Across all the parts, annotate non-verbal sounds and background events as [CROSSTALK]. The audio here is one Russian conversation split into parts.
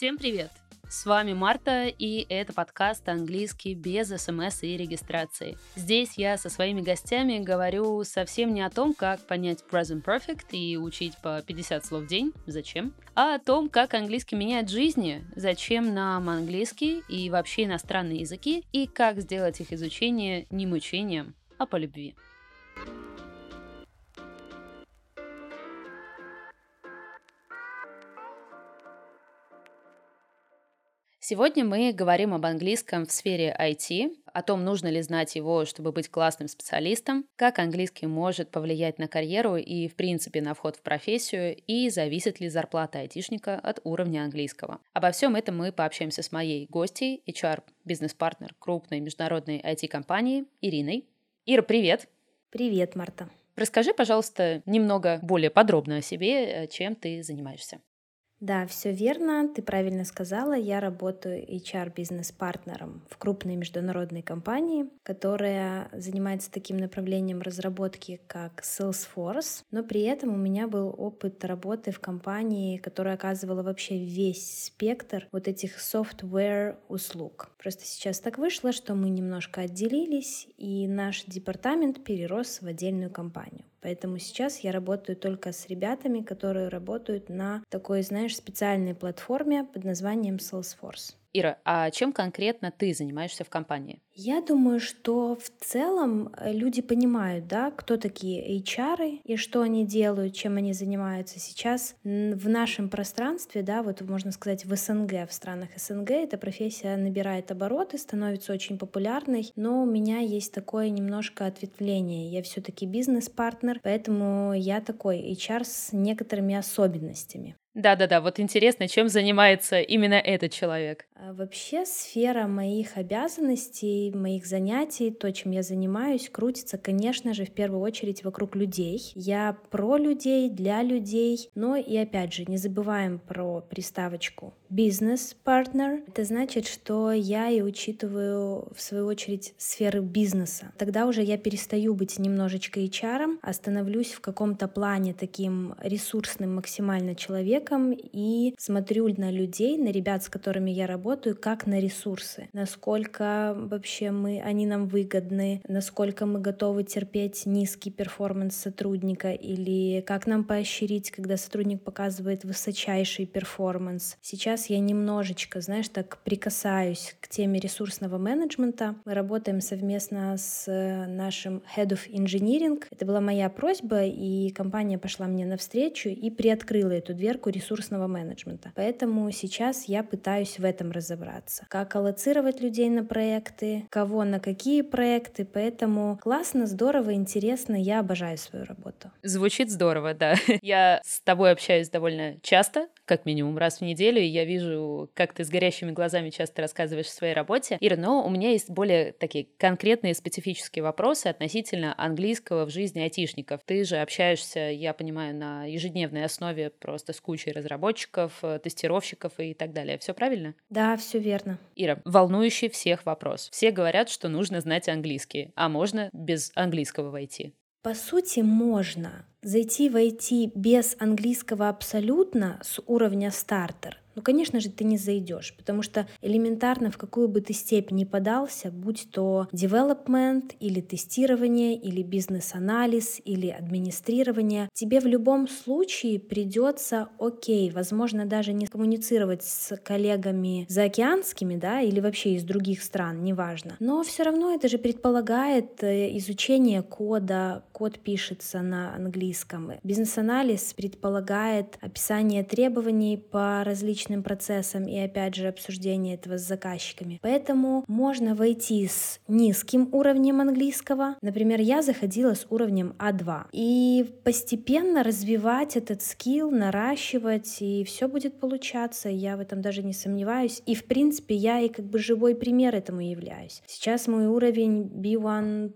Всем привет! С вами Марта, и это подкаст «Английский без смс и регистрации». Здесь я со своими гостями говорю совсем не о том, как понять present perfect и учить по 50 слов в день, зачем, а о том, как английский меняет жизни, зачем нам английский и вообще иностранные языки, и как сделать их изучение не мучением, а по любви. Сегодня мы говорим об английском в сфере IT, о том, нужно ли знать его, чтобы быть классным специалистом, как английский может повлиять на карьеру и, в принципе, на вход в профессию, и зависит ли зарплата айтишника от уровня английского. Обо всем этом мы пообщаемся с моей гостьей, HR-бизнес-партнер крупной международной IT-компании Ириной. Ира, привет! Привет, Марта. Расскажи, пожалуйста, немного более подробно о себе, чем ты занимаешься. Да, все верно, ты правильно сказала. Я работаю HR-бизнес-партнером в крупной международной компании, которая занимается таким направлением разработки, как Salesforce, но при этом у меня был опыт работы в компании, которая оказывала вообще весь спектр вот этих software услуг. Просто сейчас так вышло, что мы немножко отделились, и наш департамент перерос в отдельную компанию. Поэтому сейчас я работаю только с ребятами, которые работают на такой, знаешь, специальной платформе под названием Salesforce. Ира, а чем конкретно ты занимаешься в компании? Я думаю, что в целом э, люди понимают, да, кто такие HR и что они делают, чем они занимаются. Сейчас в нашем пространстве, да, вот можно сказать в СНГ, в странах СНГ эта профессия набирает обороты, становится очень популярной, но у меня есть такое немножко ответвление. Я все-таки бизнес-партнер, поэтому я такой HR с некоторыми особенностями. Да-да-да, вот интересно, чем занимается именно этот человек. А вообще сфера моих обязанностей, моих занятий, то, чем я занимаюсь, крутится, конечно же, в первую очередь вокруг людей. Я про людей, для людей, но и опять же, не забываем про приставочку бизнес-партнер. Это значит, что я и учитываю, в свою очередь, сферы бизнеса. Тогда уже я перестаю быть немножечко HR, а становлюсь в каком-то плане таким ресурсным максимально человеком, и смотрю на людей, на ребят, с которыми я работаю, как на ресурсы. Насколько вообще мы, они нам выгодны, насколько мы готовы терпеть низкий performance сотрудника или как нам поощрить, когда сотрудник показывает высочайший performance. Сейчас я немножечко, знаешь, так прикасаюсь к теме ресурсного менеджмента. Мы работаем совместно с нашим Head of Engineering. Это была моя просьба, и компания пошла мне навстречу и приоткрыла эту дверку ресурсного менеджмента. Поэтому сейчас я пытаюсь в этом разобраться. Как аллоцировать людей на проекты, кого на какие проекты. Поэтому классно, здорово, интересно. Я обожаю свою работу. Звучит здорово, да. [LAUGHS] Я с тобой общаюсь довольно часто, как минимум раз в неделю, и я вижу, как ты с горящими глазами часто рассказываешь о своей работе. Ира, но у меня есть более такие конкретные специфические вопросы относительно английского в жизни айтишников. Ты же общаешься, я понимаю, на ежедневной основе просто с кучей разработчиков, э, тестировщиков и так далее. Все правильно? Да, все верно. Ира, волнующий всех вопрос. Все говорят, что нужно знать английский, а можно без английского войти. По сути, можно зайти в IT без английского абсолютно с уровня стартер ну, конечно же, ты не зайдешь, потому что элементарно в какую бы ты степень ни подался, будь то development или тестирование, или бизнес-анализ, или администрирование, тебе в любом случае придется, окей, возможно, даже не коммуницировать с коллегами заокеанскими, да, или вообще из других стран, неважно. Но все равно это же предполагает э, изучение кода, код пишется на английском. Бизнес-анализ предполагает описание требований по различным процессам и опять же обсуждение этого с заказчиками. Поэтому можно войти с низким уровнем английского. Например, я заходила с уровнем А2. И постепенно развивать этот скилл, наращивать, и все будет получаться. Я в этом даже не сомневаюсь. И в принципе я и как бы живой пример этому являюсь. Сейчас мой уровень B1+,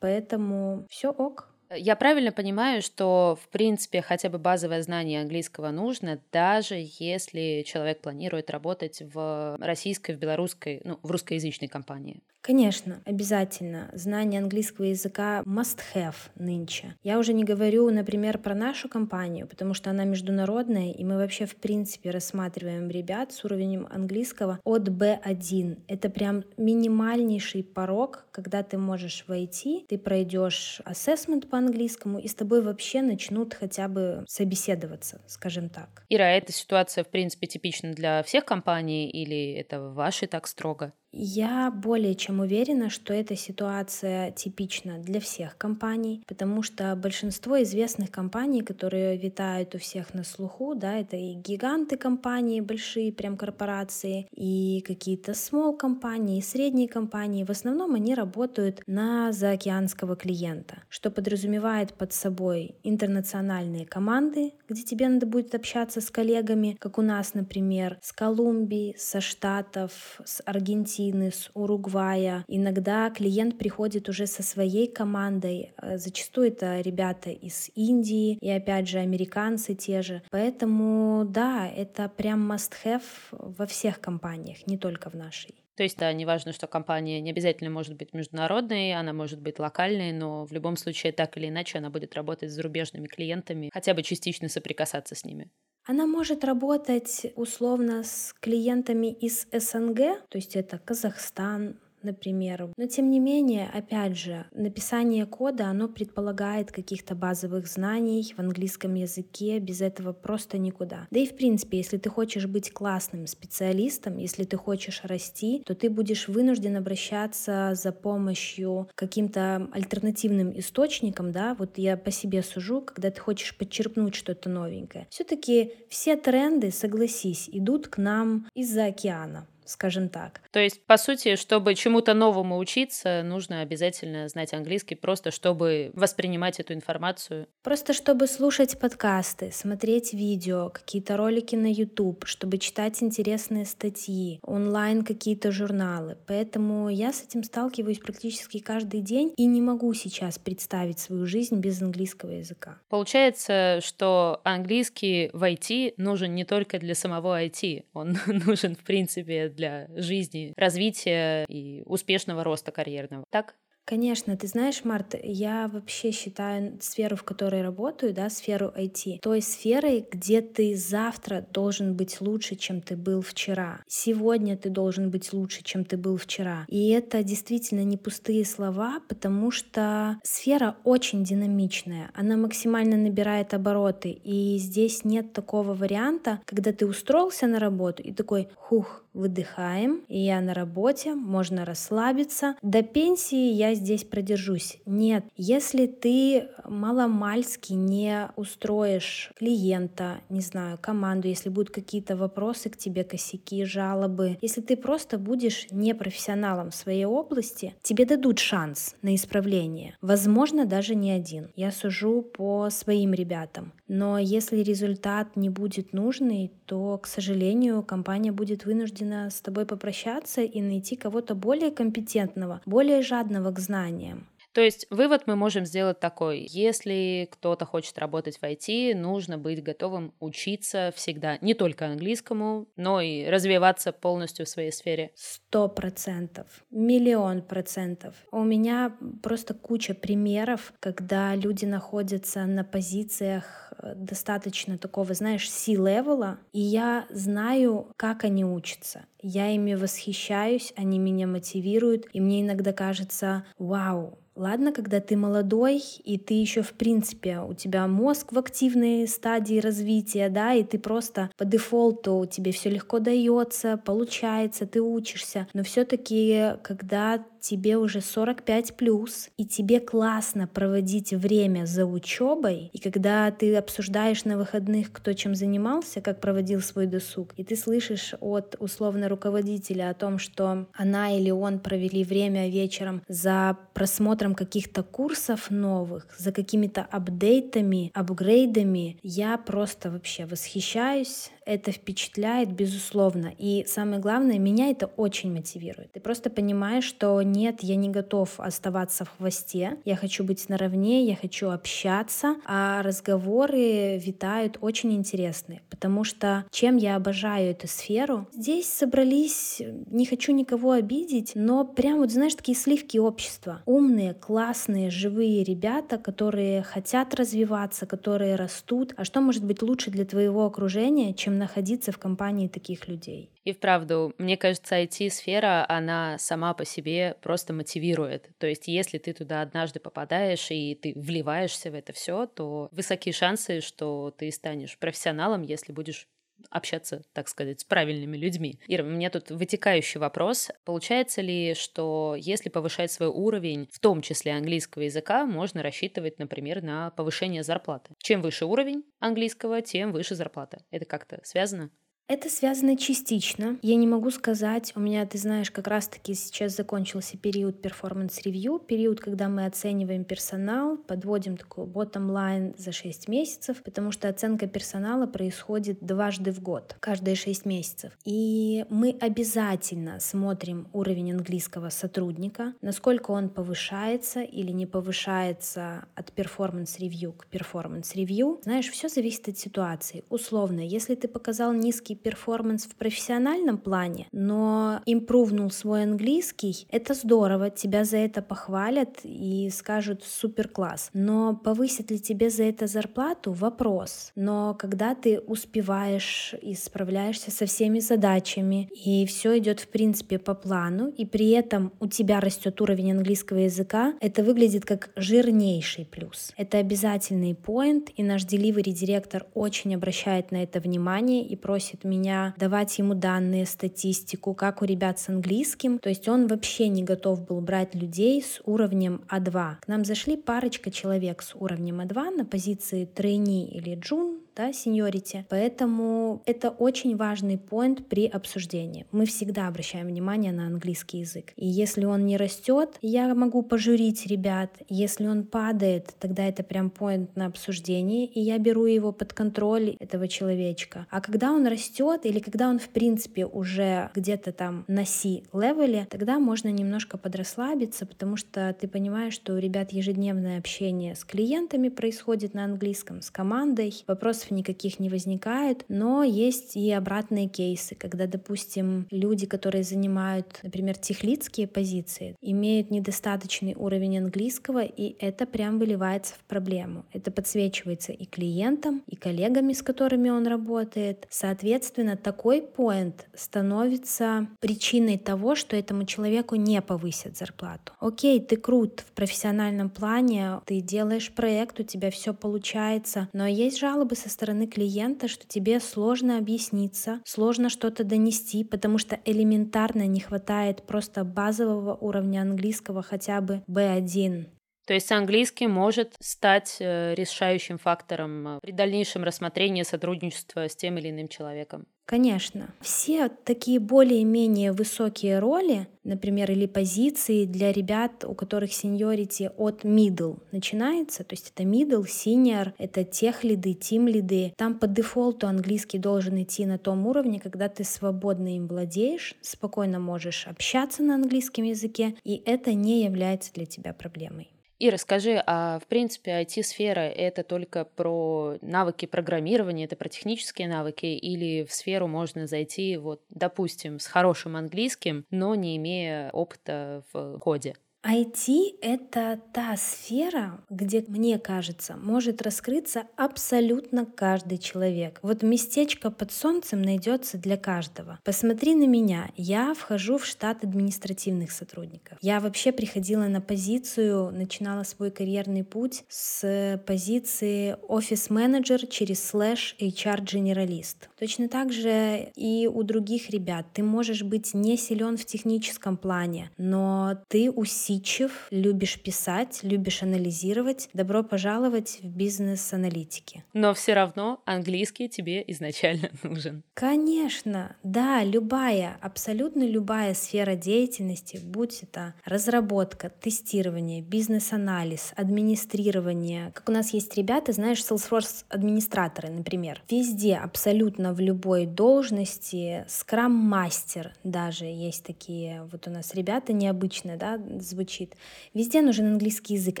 поэтому все ок. Я правильно понимаю, что, в принципе, хотя бы базовое знание английского нужно, даже если человек планирует работать в российской, в белорусской, ну, в русскоязычной компании? Конечно, обязательно. Знание английского языка must have нынче. Я уже не говорю, например, про нашу компанию, потому что она международная, и мы вообще в принципе рассматриваем ребят с уровнем английского от B1. Это прям минимальнейший порог, когда ты можешь войти, ты пройдешь ассессмент по английскому, и с тобой вообще начнут хотя бы собеседоваться, скажем так. Ира, а эта ситуация, в принципе, типична для всех компаний или это в так строго? Я более чем уверена, что эта ситуация типична для всех компаний, потому что большинство известных компаний, которые витают у всех на слуху, да, это и гиганты компании, большие прям корпорации, и какие-то small компании, и средние компании. В основном они работают на заокеанского клиента, что подразумевает под собой интернациональные команды, где тебе надо будет общаться с коллегами, как у нас, например, с Колумбии, со Штатов, с Аргентины, Аргентины, с Уругвая. Иногда клиент приходит уже со своей командой. Э, зачастую это ребята из Индии и опять же американцы те же. Поэтому да, это прям must-have во всех компаниях, не только в нашей. То есть, да, не важно, что компания не обязательно может быть международной, она может быть локальной, но в любом случае, так или иначе, она будет работать с зарубежными клиентами, хотя бы частично соприкасаться с ними. Она может работать условно с клиентами из СНГ, то есть это Казахстан, например. Но тем не менее, опять же, написание кода, оно предполагает каких-то базовых знаний в английском языке, без этого просто никуда. Да и в принципе, если ты хочешь быть классным специалистом, если ты хочешь расти, то ты будешь вынужден обращаться за помощью каким-то альтернативным источникам, да, вот я по себе сужу, когда ты хочешь подчеркнуть что-то новенькое. Все-таки все тренды, согласись, идут к нам из-за океана скажем так. То есть, по сути, чтобы чему-то новому учиться, нужно обязательно знать английский, просто чтобы воспринимать эту информацию. Просто чтобы слушать подкасты, смотреть видео, какие-то ролики на YouTube, чтобы читать интересные статьи, онлайн какие-то журналы. Поэтому я с этим сталкиваюсь практически каждый день и не могу сейчас представить свою жизнь без английского языка. Получается, что английский в IT нужен не только для самого IT, он [LAUGHS] нужен, в принципе, для жизни, развития и успешного роста карьерного. Так? Конечно, ты знаешь, Марта, я вообще считаю сферу, в которой работаю, да, сферу IT, той сферой, где ты завтра должен быть лучше, чем ты был вчера. Сегодня ты должен быть лучше, чем ты был вчера. И это действительно не пустые слова, потому что сфера очень динамичная, она максимально набирает обороты, и здесь нет такого варианта, когда ты устроился на работу и такой, хух, выдыхаем, и я на работе, можно расслабиться. До пенсии я здесь продержусь. Нет, если ты маломальски не устроишь клиента, не знаю, команду, если будут какие-то вопросы к тебе, косяки, жалобы, если ты просто будешь непрофессионалом в своей области, тебе дадут шанс на исправление. Возможно, даже не один. Я сужу по своим ребятам. Но если результат не будет нужный, то, к сожалению, компания будет вынуждена с тобой попрощаться и найти кого-то более компетентного, более жадного к знаниям. То есть вывод мы можем сделать такой. Если кто-то хочет работать в IT, нужно быть готовым учиться всегда не только английскому, но и развиваться полностью в своей сфере. Сто процентов. Миллион процентов. У меня просто куча примеров, когда люди находятся на позициях э, достаточно такого, знаешь, C-левела, и я знаю, как они учатся. Я ими восхищаюсь, они меня мотивируют, и мне иногда кажется, вау, Ладно, когда ты молодой, и ты еще, в принципе, у тебя мозг в активной стадии развития, да, и ты просто по дефолту тебе все легко дается, получается, ты учишься. Но все-таки, когда тебе уже 45 плюс, и тебе классно проводить время за учебой, и когда ты обсуждаешь на выходных, кто чем занимался, как проводил свой досуг, и ты слышишь от условно руководителя о том, что она или он провели время вечером за просмотром каких-то курсов новых, за какими-то апдейтами, апгрейдами, я просто вообще восхищаюсь. Это впечатляет, безусловно. И самое главное, меня это очень мотивирует. Ты просто понимаешь, что нет, я не готов оставаться в хвосте, я хочу быть наравне, я хочу общаться, а разговоры витают очень интересные, потому что чем я обожаю эту сферу, здесь собрались, не хочу никого обидеть, но прям вот, знаешь, такие сливки общества. Умные, классные, живые ребята, которые хотят развиваться, которые растут. А что может быть лучше для твоего окружения, чем находиться в компании таких людей? И вправду, мне кажется, IT-сфера, она сама по себе просто мотивирует. То есть, если ты туда однажды попадаешь и ты вливаешься в это все, то высокие шансы, что ты станешь профессионалом, если будешь общаться, так сказать, с правильными людьми. Ира, у меня тут вытекающий вопрос. Получается ли, что если повышать свой уровень, в том числе английского языка, можно рассчитывать, например, на повышение зарплаты? Чем выше уровень английского, тем выше зарплата. Это как-то связано? Это связано частично. Я не могу сказать, у меня, ты знаешь, как раз-таки сейчас закончился период performance review, период, когда мы оцениваем персонал, подводим такой bottom line за 6 месяцев, потому что оценка персонала происходит дважды в год, каждые 6 месяцев. И мы обязательно смотрим уровень английского сотрудника, насколько он повышается или не повышается от performance review к performance review. Знаешь, все зависит от ситуации. Условно, если ты показал низкий performance в профессиональном плане, но импрувнул свой английский, это здорово, тебя за это похвалят и скажут супер класс. Но повысит ли тебе за это зарплату? Вопрос. Но когда ты успеваешь и справляешься со всеми задачами, и все идет в принципе по плану, и при этом у тебя растет уровень английского языка, это выглядит как жирнейший плюс. Это обязательный point, и наш delivery директор очень обращает на это внимание и просит меня давать ему данные, статистику, как у ребят с английским. То есть он вообще не готов был брать людей с уровнем А2. К нам зашли парочка человек с уровнем А2 на позиции трейни или джун, да, сеньорити. Поэтому это очень важный поинт при обсуждении. Мы всегда обращаем внимание на английский язык. И если он не растет, я могу пожурить ребят. Если он падает, тогда это прям поинт на обсуждение, и я беру его под контроль этого человечка. А когда он растет, или когда он в принципе уже где-то там на C-левеле, тогда можно немножко подрасслабиться, потому что ты понимаешь, что у ребят ежедневное общение с клиентами происходит на английском, с командой. Вопрос никаких не возникает, но есть и обратные кейсы, когда, допустим, люди, которые занимают, например, техлицкие позиции, имеют недостаточный уровень английского, и это прям выливается в проблему. Это подсвечивается и клиентам, и коллегами, с которыми он работает. Соответственно, такой поинт становится причиной того, что этому человеку не повысят зарплату. Окей, ты крут в профессиональном плане, ты делаешь проект, у тебя все получается, но есть жалобы со стороны клиента, что тебе сложно объясниться, сложно что-то донести, потому что элементарно не хватает просто базового уровня английского хотя бы B1. То есть английский может стать э, решающим фактором э, при дальнейшем рассмотрении сотрудничества с тем или иным человеком. Конечно. Все такие более-менее высокие роли, например, или позиции для ребят, у которых сеньорити от middle начинается, то есть это middle, senior, это тех лиды, тим лиды. Там по дефолту английский должен идти на том уровне, когда ты свободно им владеешь, спокойно можешь общаться на английском языке, и это не является для тебя проблемой. И расскажи, а в принципе IT-сфера — это только про навыки программирования, это про технические навыки, или в сферу можно зайти, вот, допустим, с хорошим английским, но не имея опыта в коде? IT — это та сфера, где, мне кажется, может раскрыться абсолютно каждый человек. Вот местечко под солнцем найдется для каждого. Посмотри на меня. Я вхожу в штат административных сотрудников. Я вообще приходила на позицию, начинала свой карьерный путь с позиции офис-менеджер через слэш HR-генералист. Точно так же и у других ребят. Ты можешь быть не силен в техническом плане, но ты усилен усидчив, любишь писать, любишь анализировать, добро пожаловать в бизнес аналитики. Но все равно английский тебе изначально [LAUGHS] нужен. Конечно, да, любая, абсолютно любая сфера деятельности, будь это разработка, тестирование, бизнес-анализ, администрирование. Как у нас есть ребята, знаешь, Salesforce администраторы, например. Везде, абсолютно в любой должности, скрам-мастер даже есть такие, вот у нас ребята необычные, да, звучит. Везде нужен английский язык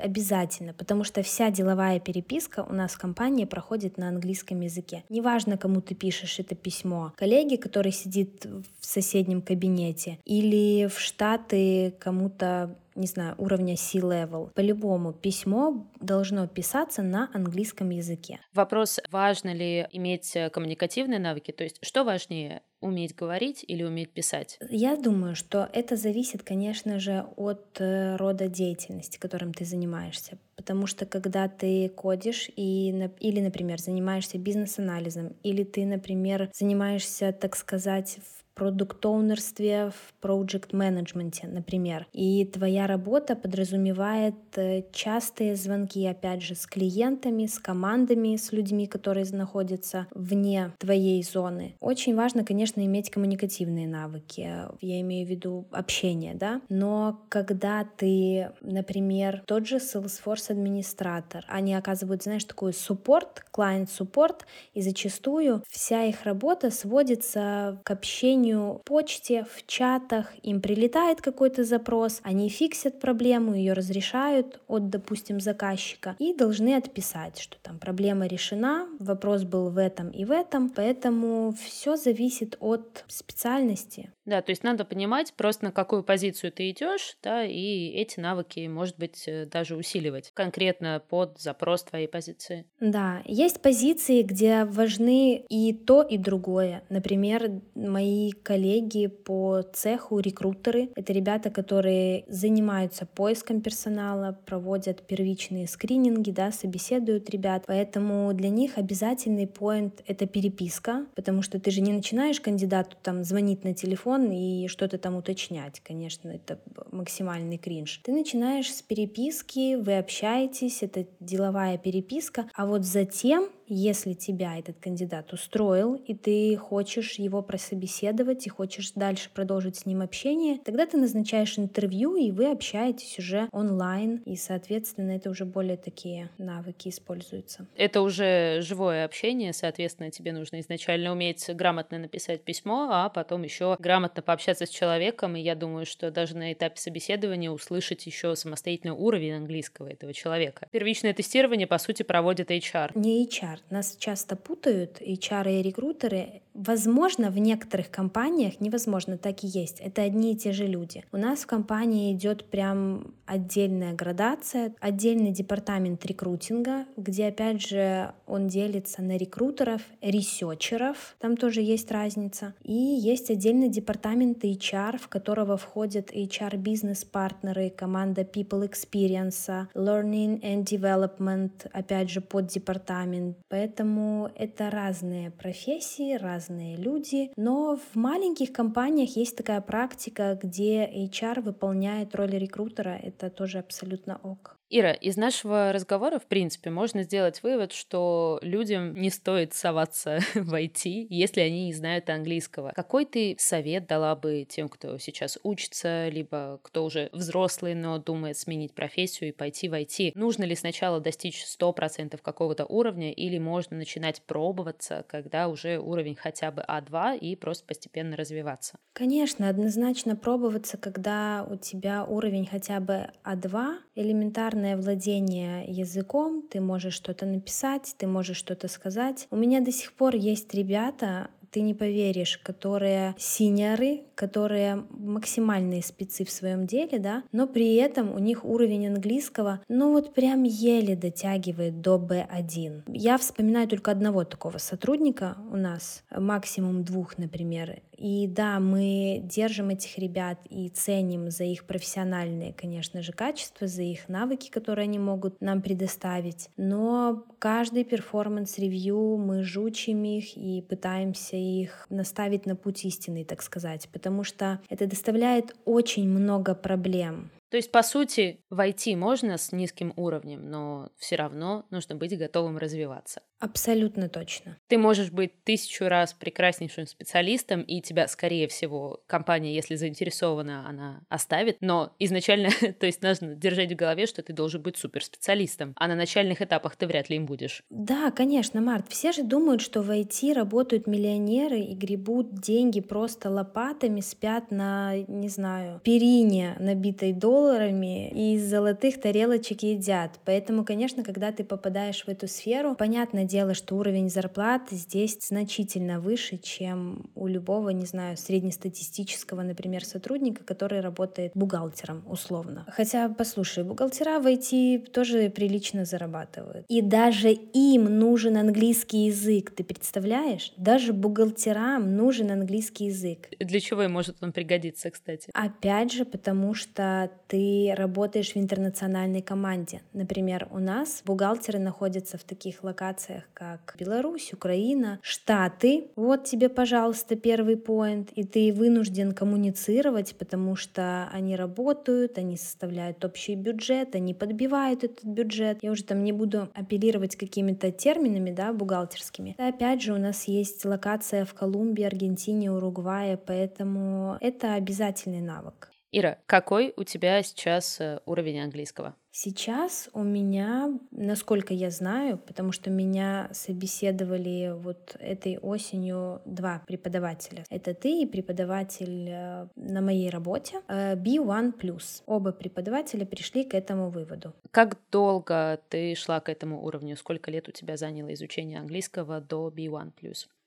обязательно, потому что вся деловая переписка у нас в компании проходит на английском языке. Неважно, кому ты пишешь это письмо, коллеге, который сидит в соседнем кабинете, или в Штаты кому-то не знаю, уровня C-level. По-любому письмо должно писаться на английском языке. Вопрос, важно ли иметь э, коммуникативные навыки, то есть что важнее, уметь говорить или уметь писать? Я думаю, что это зависит, конечно же, от э, рода деятельности, которым ты занимаешься. Потому что когда ты кодишь и, или, например, занимаешься бизнес-анализом, или ты, например, занимаешься, так сказать, в продукт-оунерстве, в проект-менеджменте, например. И твоя работа подразумевает э, частые звонки, опять же, с клиентами, с командами, с людьми, которые находятся вне твоей зоны. Очень важно, конечно, иметь коммуникативные навыки. Я имею в виду общение, да. Но когда ты, например, тот же Salesforce администратор, они оказывают, знаешь, такой суппорт, клиент-суппорт, и зачастую вся их работа сводится к общению общению, почте, в чатах, им прилетает какой-то запрос, они фиксят проблему, ее разрешают от, допустим, заказчика и должны отписать, что там проблема решена, вопрос был в этом и в этом, поэтому все зависит от специальности. Да, то есть надо понимать просто на какую позицию ты идешь, да, и эти навыки, может быть, э, даже усиливать конкретно под запрос твоей позиции. Да, есть позиции, где важны и то, и другое. Например, мои коллеги по цеху, рекрутеры, это ребята, которые занимаются поиском персонала, проводят первичные скрининги, да, собеседуют ребят, поэтому для них обязательный поинт — это переписка, потому что ты же не начинаешь кандидату там звонить на телефон, и что-то там уточнять. Конечно, это максимальный кринж. Ты начинаешь с переписки, вы общаетесь, это деловая переписка, а вот затем если тебя этот кандидат устроил, и ты хочешь его прособеседовать, и хочешь дальше продолжить с ним общение, тогда ты назначаешь интервью, и вы общаетесь уже онлайн, и, соответственно, это уже более такие навыки используются. Это уже живое общение, соответственно, тебе нужно изначально уметь грамотно написать письмо, а потом еще грамотно пообщаться с человеком, и я думаю, что даже на этапе собеседования услышать еще самостоятельный уровень английского этого человека. Первичное тестирование, по сути, проводит HR. Не HR, нас часто путают HR и рекрутеры. Возможно, в некоторых компаниях, невозможно, так и есть. Это одни и те же люди. У нас в компании идет прям отдельная градация, отдельный департамент рекрутинга, где, опять же, он делится на рекрутеров, ресерчеров, там тоже есть разница. И есть отдельный департамент HR, в которого входят HR-бизнес-партнеры, команда People Experience, Learning and Development, опять же, под департамент. Поэтому это разные профессии, разные люди. Но в маленьких компаниях есть такая практика, где HR выполняет роль рекрутера. Это тоже абсолютно ок. Ира, из нашего разговора, в принципе, можно сделать вывод, что людям не стоит соваться [LAUGHS] в IT, если они не знают английского. Какой ты совет дала бы тем, кто сейчас учится, либо кто уже взрослый, но думает сменить профессию и пойти в IT? Нужно ли сначала достичь 100% какого-то уровня, или можно начинать пробоваться, когда уже уровень хотя бы А2 и просто постепенно развиваться? Конечно, однозначно пробоваться, когда у тебя уровень хотя бы А2, элементарно элементарное владение языком, ты можешь что-то написать, ты можешь что-то сказать. У меня до сих пор есть ребята, ты не поверишь, которые senior ы, которые максимальные спецы в своем деле, да, но при этом у них уровень английского, ну вот прям еле дотягивает до B1. Я вспоминаю только одного такого сотрудника у нас, максимум двух, например, и да, мы держим этих ребят и ценим за их профессиональные, конечно же, качества, за их навыки, которые они могут нам предоставить. Но каждый performance review мы жучим их и пытаемся их наставить на путь истинный, так сказать, потому что это доставляет очень много проблем То есть, по сути, войти можно с низким уровнем, но все равно нужно быть готовым развиваться. Абсолютно точно. Ты можешь быть тысячу раз прекраснейшим специалистом, и тебя, скорее всего, компания, если заинтересована, она оставит. Но изначально, [LAUGHS] то есть нужно держать в голове, что ты должен быть суперспециалистом, а на начальных этапах ты вряд ли им будешь. Да, конечно, Март. Все же думают, что в IT работают миллионеры и гребут деньги просто лопатами, спят на, не знаю, перине, набитой долларами, и из золотых тарелочек едят. Поэтому, конечно, когда ты попадаешь в эту сферу, понятно дело, что уровень зарплат здесь значительно выше, чем у любого, не знаю, среднестатистического, например, сотрудника, который работает бухгалтером условно. Хотя, послушай, бухгалтера в IT тоже прилично зарабатывают. И даже им нужен английский язык, ты представляешь? Даже бухгалтерам нужен английский язык. Для чего им может он пригодиться, кстати? Опять же, потому что ты работаешь в интернациональной команде. Например, у нас бухгалтеры находятся в таких локациях, как Беларусь, Украина, Штаты. Вот тебе, пожалуйста, первый поинт, и ты вынужден коммуницировать, потому что они работают, они составляют общий бюджет, они подбивают этот бюджет. Я уже там не буду апеллировать какими-то терминами, да, бухгалтерскими. И опять же, у нас есть локация в Колумбии, Аргентине, Уругвае, поэтому это обязательный навык. Ира, какой у тебя сейчас э, уровень английского? Сейчас у меня, насколько я знаю, потому что меня собеседовали вот этой осенью два преподавателя. Это ты и преподаватель э, на моей работе э, B1+. Оба преподавателя пришли к этому выводу. Как долго ты шла к этому уровню? Сколько лет у тебя заняло изучение английского до B1+.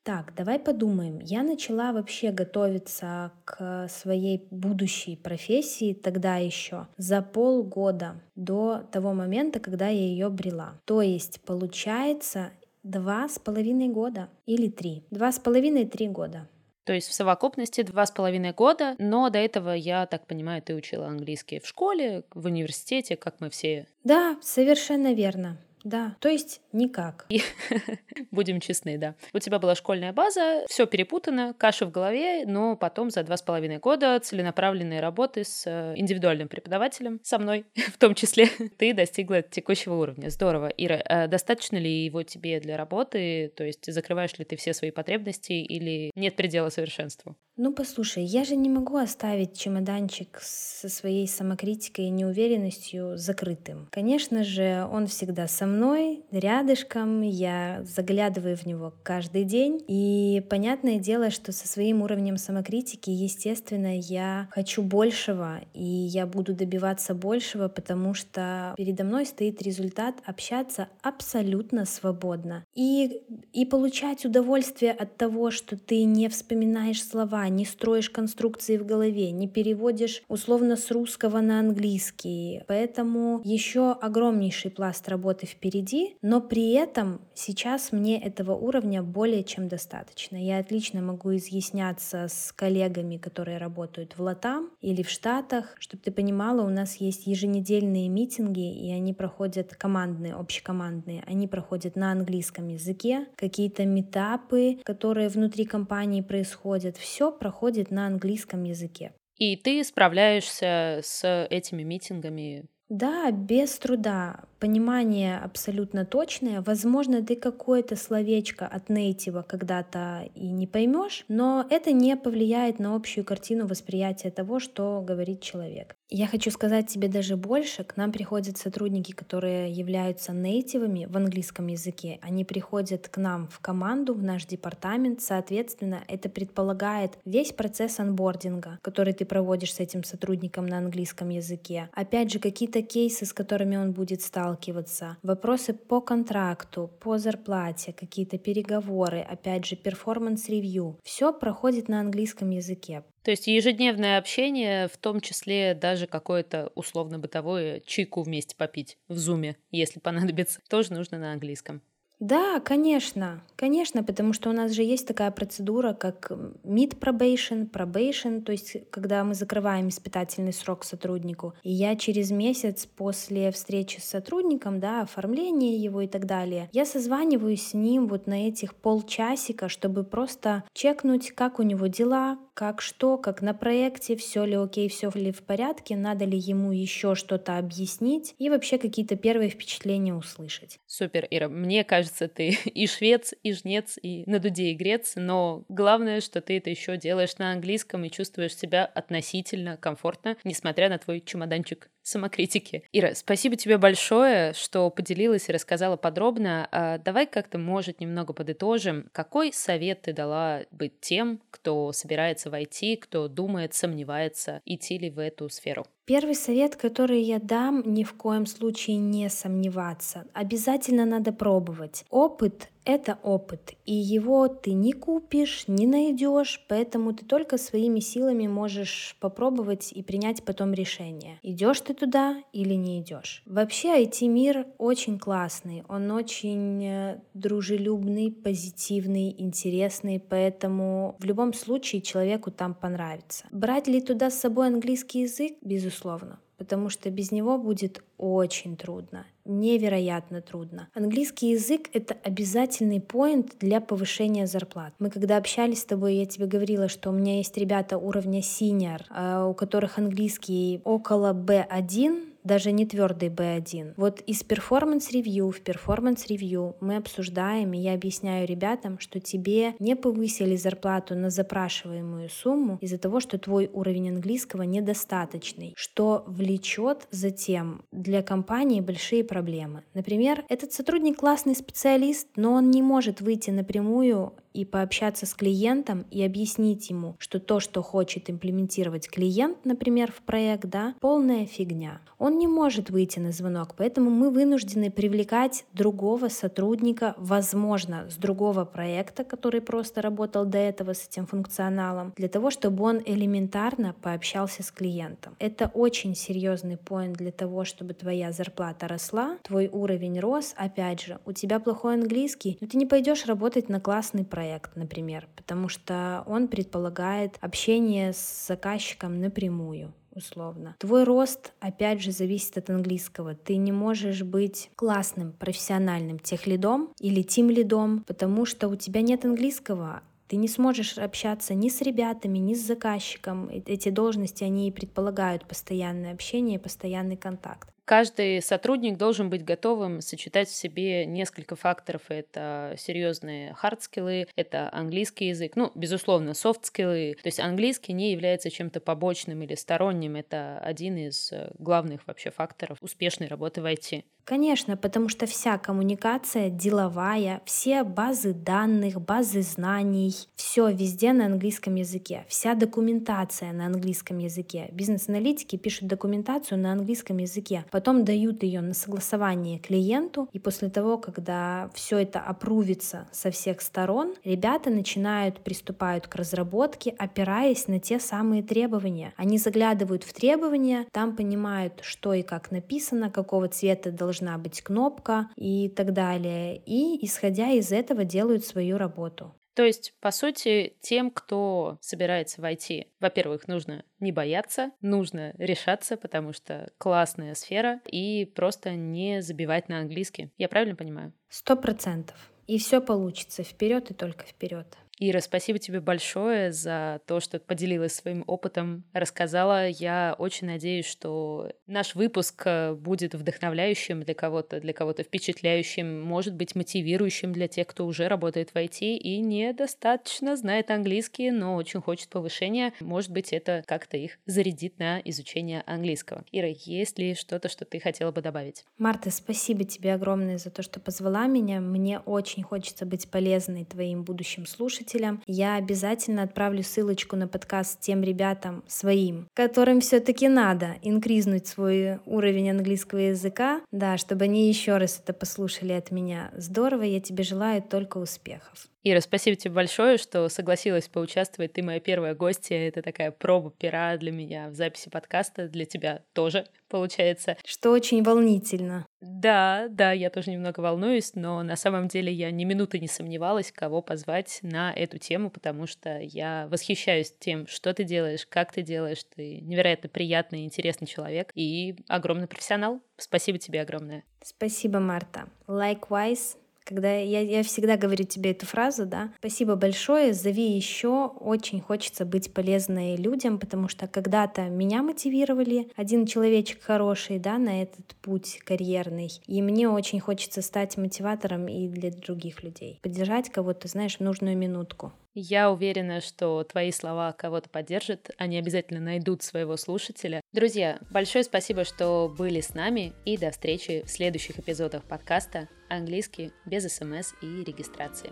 Так, давай подумаем. Я начала вообще готовиться к своей будущей профессии тогда еще за полгода до того момента, когда я ее брела. То есть получается два с половиной года или три. Два с половиной три года. То есть в совокупности два с половиной года, но до этого, я так понимаю, ты учила английский в школе, в университете, как мы все. Да, совершенно верно. Да, то есть никак. И, [LAUGHS] будем честны, да. У тебя была школьная база, все перепутано, каша в голове, но потом за два с половиной года целенаправленные работы с э, индивидуальным преподавателем, со мной [LAUGHS] в том числе, [LAUGHS] ты достигла текущего уровня. Здорово. Ира, а достаточно ли его тебе для работы? То есть закрываешь ли ты все свои потребности или нет предела совершенству? Ну, послушай, я же не могу оставить чемоданчик со своей самокритикой и неуверенностью закрытым. Конечно же, он всегда со мной, рядышком, я заглядываю в него каждый день. И понятное дело, что со своим уровнем самокритики, естественно, я хочу большего, и я буду добиваться большего, потому что передо мной стоит результат общаться абсолютно свободно. И, и получать удовольствие от того, что ты не вспоминаешь слова, не строишь конструкции в голове, не переводишь условно с русского на английский. Поэтому еще огромнейший пласт работы впереди, но при этом сейчас мне этого уровня более чем достаточно. Я отлично могу изъясняться с коллегами, которые работают в Латам или в Штатах. Чтобы ты понимала, у нас есть еженедельные митинги, и они проходят командные, общекомандные. Они проходят на английском языке, какие-то метапы, которые внутри компании происходят. Все проходит на английском языке. И ты справляешься с этими митингами? Да, без труда понимание абсолютно точное. Возможно, ты какое-то словечко от нейтива когда-то и не поймешь, но это не повлияет на общую картину восприятия того, что говорит человек. Я хочу сказать тебе даже больше. К нам приходят сотрудники, которые являются нейтивами в английском языке. Они приходят к нам в команду, в наш департамент. Соответственно, это предполагает весь процесс анбординга, который ты проводишь с этим сотрудником на английском языке. Опять же, какие-то кейсы, с которыми он будет сталкиваться вопросы по контракту, по зарплате, какие-то переговоры, опять же, performance review. Все проходит на английском языке. То есть ежедневное общение, в том числе даже какое-то условно-бытовое чайку вместе попить в зуме, если понадобится, тоже нужно на английском. Да, конечно, конечно, потому что у нас же есть такая процедура, как mid probation, probation, то есть когда мы закрываем испытательный срок сотруднику. И я через месяц после встречи с сотрудником, да, оформления его и так далее, я созваниваюсь с ним вот на этих полчасика, чтобы просто чекнуть, как у него дела, как что, как на проекте, все ли окей, все ли в порядке, надо ли ему еще что-то объяснить и вообще какие-то первые впечатления услышать. Супер, Ира. Мне кажется, ты [LAUGHS] и швец, и жнец, и на дуде и грец, но главное, что ты это еще делаешь на английском и чувствуешь себя относительно комфортно, несмотря на твой чемоданчик самокритики. Ира, спасибо тебе большое, что поделилась и рассказала подробно. А давай как-то, может, немного подытожим. Какой совет ты дала быть тем, кто собирается войти, кто думает, сомневается, идти ли в эту сферу? Первый совет, который я дам, ни в коем случае не сомневаться. Обязательно надо пробовать. Опыт — это опыт, и его ты не купишь, не найдешь, поэтому ты только своими силами можешь попробовать и принять потом решение. Идешь ты туда или не идешь. Вообще IT-мир очень классный, он очень э, дружелюбный, позитивный, интересный, поэтому в любом случае человеку там понравится. Брать ли туда с собой английский язык? Безусловно безусловно, потому что без него будет очень трудно, невероятно трудно. Английский язык — это обязательный поинт для повышения зарплат. Мы когда общались с тобой, я тебе говорила, что у меня есть ребята уровня senior, а, у которых английский около B1, даже не твердый B1. Вот из performance review в performance review мы обсуждаем, и я объясняю ребятам, что тебе не повысили зарплату на запрашиваемую сумму из-за того, что твой уровень английского недостаточный, что влечет затем для компании большие проблемы. Например, этот сотрудник классный специалист, но он не может выйти напрямую и пообщаться с клиентом и объяснить ему, что то, что хочет имплементировать клиент, например, в проект, да, полная фигня. Он не может выйти на звонок, поэтому мы вынуждены привлекать другого сотрудника, возможно, с другого проекта, который просто работал до этого с этим функционалом, для того, чтобы он элементарно пообщался с клиентом. Это очень серьезный поинт для того, чтобы твоя зарплата росла, твой уровень рос. Опять же, у тебя плохой английский, но ты не пойдешь работать на классный проект, проект, например, потому что он предполагает общение с заказчиком напрямую условно. Твой рост, опять же, зависит от английского. Ты не можешь быть классным профессиональным техлидом или тим-лидом, потому что у тебя нет английского, ты не сможешь общаться ни с ребятами, ни с заказчиком. Эти должности, они и предполагают постоянное общение, постоянный контакт. Каждый сотрудник должен быть готовым сочетать в себе несколько факторов. Это серьезные хард-скиллы, это английский язык, ну, безусловно, софт-скиллы. То есть английский не является чем-то побочным или сторонним. Это один из э, главных вообще факторов успешной работы в IT. Конечно, потому что вся коммуникация деловая, все базы данных, базы знаний, все везде на английском языке, вся документация на английском языке. Бизнес-аналитики пишут документацию на английском языке, потом дают ее на согласование клиенту, и после того, когда все это опрувится со всех сторон, ребята начинают, приступают к разработке, опираясь на те самые требования. Они заглядывают в требования, там понимают, что и как написано, какого цвета должна быть кнопка и так далее. И исходя из этого делают свою работу. То есть, по сути, тем, кто собирается войти, во-первых, нужно не бояться, нужно решаться, потому что классная сфера, и просто не забивать на английский. Я правильно понимаю? Сто процентов. И все получится вперед и только вперед. Ира, спасибо тебе большое за то, что поделилась своим опытом, рассказала. Я очень надеюсь, что наш выпуск э, будет вдохновляющим для кого-то, для кого-то впечатляющим, может быть, мотивирующим для тех, кто уже работает в IT и недостаточно знает английский, но очень хочет повышения. Может быть, это как-то их зарядит на изучение английского. Ира, есть ли что-то, что ты хотела бы добавить? Марта, спасибо тебе огромное за то, что позвала меня. Мне очень хочется быть полезной твоим будущим слушателям слушателям. Я обязательно отправлю ссылочку на подкаст тем ребятам своим, которым все-таки надо инкризнуть свой уровень английского языка, да, чтобы они еще раз это послушали от меня. Здорово, я тебе желаю только успехов. Ира, спасибо тебе большое, что согласилась поучаствовать. Ты моя первая гостья. Это такая проба пера для меня в записи подкаста. Для тебя тоже, получается. Что очень волнительно. Да, да, я тоже немного волнуюсь, но на самом деле я ни минуты не сомневалась, кого позвать на эту тему, потому что я восхищаюсь тем, что ты делаешь, как ты делаешь. Ты невероятно приятный и интересный человек и огромный профессионал. Спасибо тебе огромное. Спасибо, Марта. Likewise. Когда я, я всегда говорю тебе эту фразу, да, спасибо большое, зови еще, очень хочется быть полезной людям, потому что когда-то меня мотивировали, один человечек хороший, да, на этот путь карьерный, и мне очень хочется стать мотиватором и для других людей, поддержать кого-то, знаешь, в нужную минутку. Я уверена, что твои слова кого-то поддержат, они обязательно найдут своего слушателя. Друзья, большое спасибо, что были с нами, и до встречи в следующих эпизодах подкаста «Английский без СМС и регистрации».